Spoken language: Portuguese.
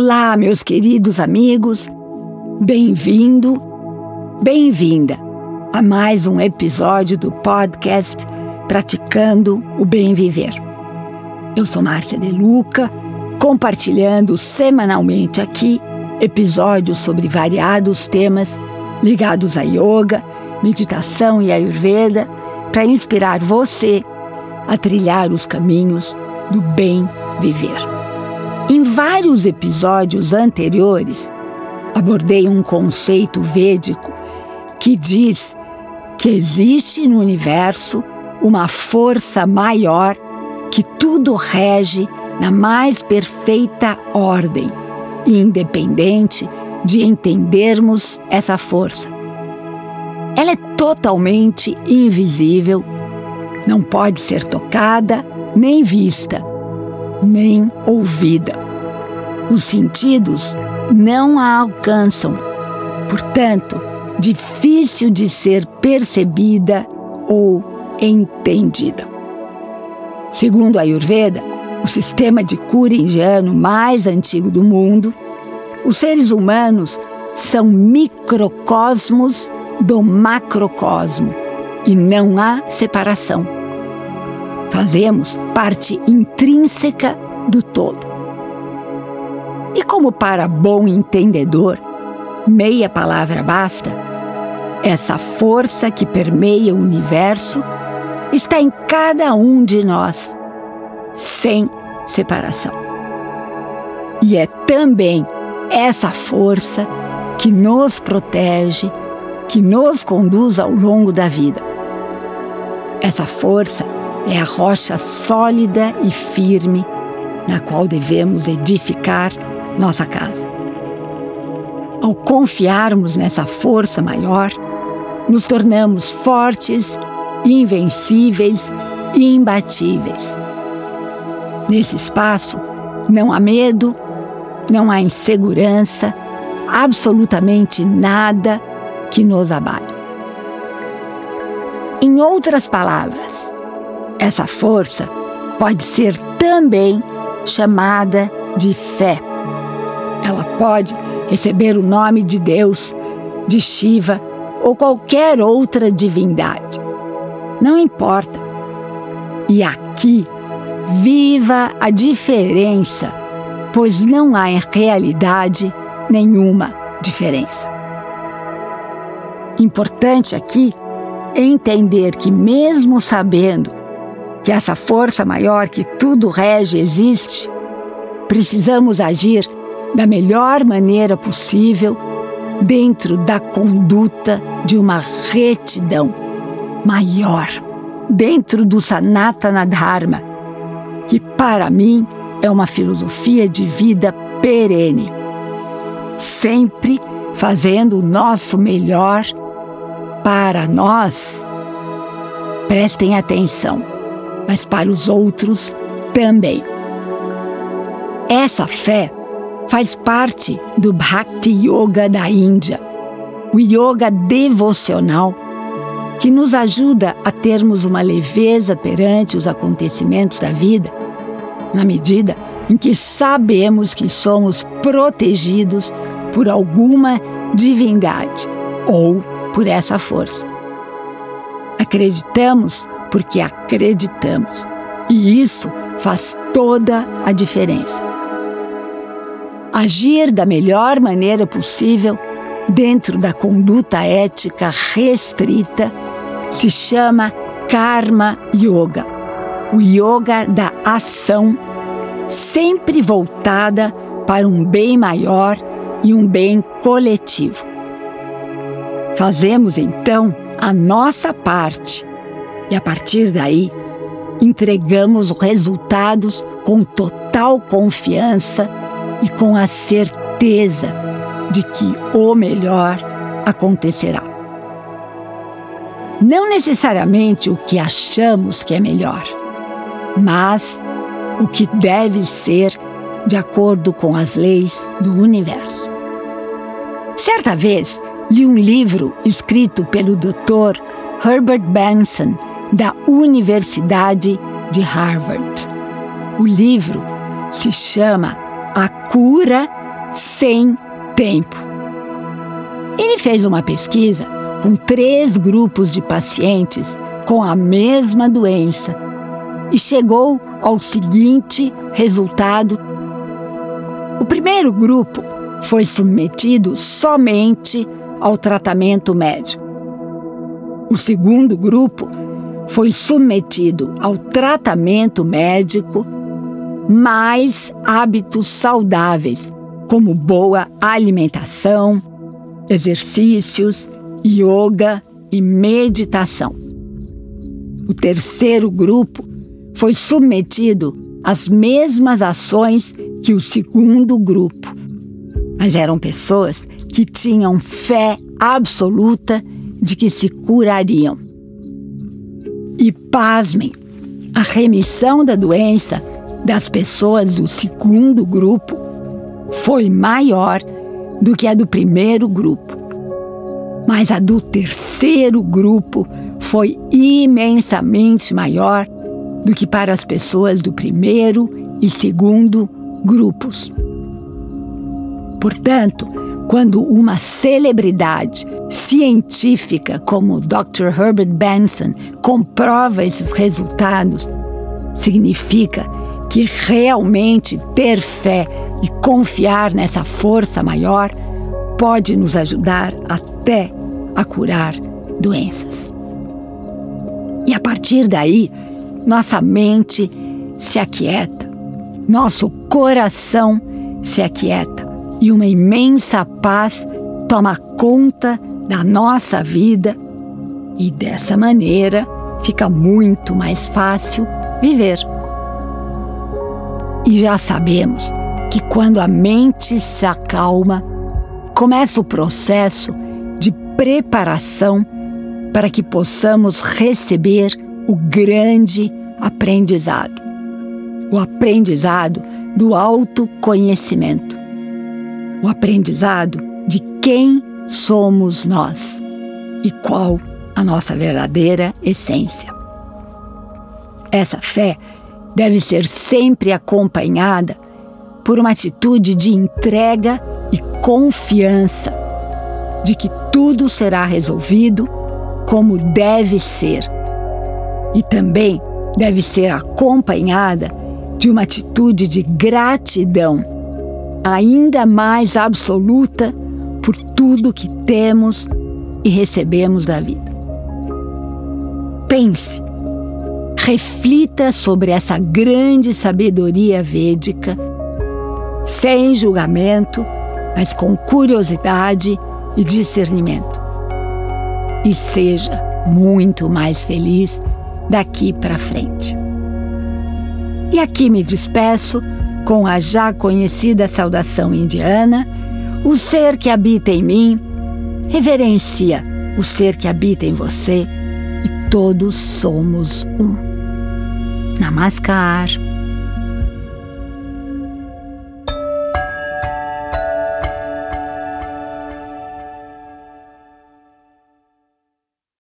Olá, meus queridos amigos, bem-vindo, bem-vinda a mais um episódio do podcast Praticando o Bem Viver. Eu sou Márcia De Luca, compartilhando semanalmente aqui episódios sobre variados temas ligados a yoga, meditação e ayurveda para inspirar você a trilhar os caminhos do bem viver. Em vários episódios anteriores, abordei um conceito védico que diz que existe no universo uma força maior que tudo rege na mais perfeita ordem, independente de entendermos essa força. Ela é totalmente invisível, não pode ser tocada nem vista nem ouvida. Os sentidos não a alcançam, portanto, difícil de ser percebida ou entendida. Segundo a Ayurveda, o sistema de cura indiano mais antigo do mundo, os seres humanos são microcosmos do macrocosmo e não há separação. Fazemos parte intrínseca do todo. E como para bom entendedor, meia palavra basta, essa força que permeia o universo está em cada um de nós, sem separação. E é também essa força que nos protege, que nos conduz ao longo da vida. Essa força é a rocha sólida e firme na qual devemos edificar nossa casa. Ao confiarmos nessa força maior, nos tornamos fortes, invencíveis e imbatíveis. Nesse espaço, não há medo, não há insegurança, absolutamente nada que nos abale. Em outras palavras, essa força pode ser também chamada de fé. Ela pode receber o nome de Deus, de Shiva ou qualquer outra divindade. Não importa. E aqui, viva a diferença, pois não há em realidade nenhuma diferença. Importante aqui entender que, mesmo sabendo que essa força maior que tudo rege existe, precisamos agir da melhor maneira possível dentro da conduta de uma retidão maior, dentro do Sanatana Dharma, que para mim é uma filosofia de vida perene, sempre fazendo o nosso melhor para nós. Prestem atenção mas para os outros também. Essa fé faz parte do Bhakti Yoga da Índia, o yoga devocional que nos ajuda a termos uma leveza perante os acontecimentos da vida, na medida em que sabemos que somos protegidos por alguma divindade ou por essa força. Acreditamos porque acreditamos. E isso faz toda a diferença. Agir da melhor maneira possível dentro da conduta ética restrita se chama Karma Yoga, o yoga da ação, sempre voltada para um bem maior e um bem coletivo. Fazemos então a nossa parte e a partir daí, entregamos resultados com total confiança e com a certeza de que o melhor acontecerá. Não necessariamente o que achamos que é melhor, mas o que deve ser de acordo com as leis do universo. Certa vez, li um livro escrito pelo Dr. Herbert Benson da Universidade de Harvard. O livro se chama A Cura sem tempo. Ele fez uma pesquisa com três grupos de pacientes com a mesma doença e chegou ao seguinte resultado: o primeiro grupo foi submetido somente ao tratamento médico. O segundo grupo foi submetido ao tratamento médico mais hábitos saudáveis, como boa alimentação, exercícios, yoga e meditação. O terceiro grupo foi submetido às mesmas ações que o segundo grupo, mas eram pessoas que tinham fé absoluta de que se curariam. E pasmem, a remissão da doença das pessoas do segundo grupo foi maior do que a do primeiro grupo. Mas a do terceiro grupo foi imensamente maior do que para as pessoas do primeiro e segundo grupos. Portanto, quando uma celebridade científica como Dr. Herbert Benson comprova esses resultados, significa que realmente ter fé e confiar nessa força maior pode nos ajudar até a curar doenças. E a partir daí, nossa mente se aquieta, nosso coração se aquieta e uma imensa paz toma conta da nossa vida. E dessa maneira fica muito mais fácil viver. E já sabemos que quando a mente se acalma, começa o processo de preparação para que possamos receber o grande aprendizado. O aprendizado do autoconhecimento o aprendizado de quem somos nós e qual a nossa verdadeira essência. Essa fé deve ser sempre acompanhada por uma atitude de entrega e confiança de que tudo será resolvido como deve ser. E também deve ser acompanhada de uma atitude de gratidão ainda mais absoluta por tudo que temos e recebemos da vida. Pense, reflita sobre essa grande sabedoria védica, sem julgamento, mas com curiosidade e discernimento. E seja muito mais feliz daqui para frente. E aqui me despeço com a já conhecida saudação indiana: o ser que habita em mim reverencia o ser que habita em você e todos somos um. Namaskar.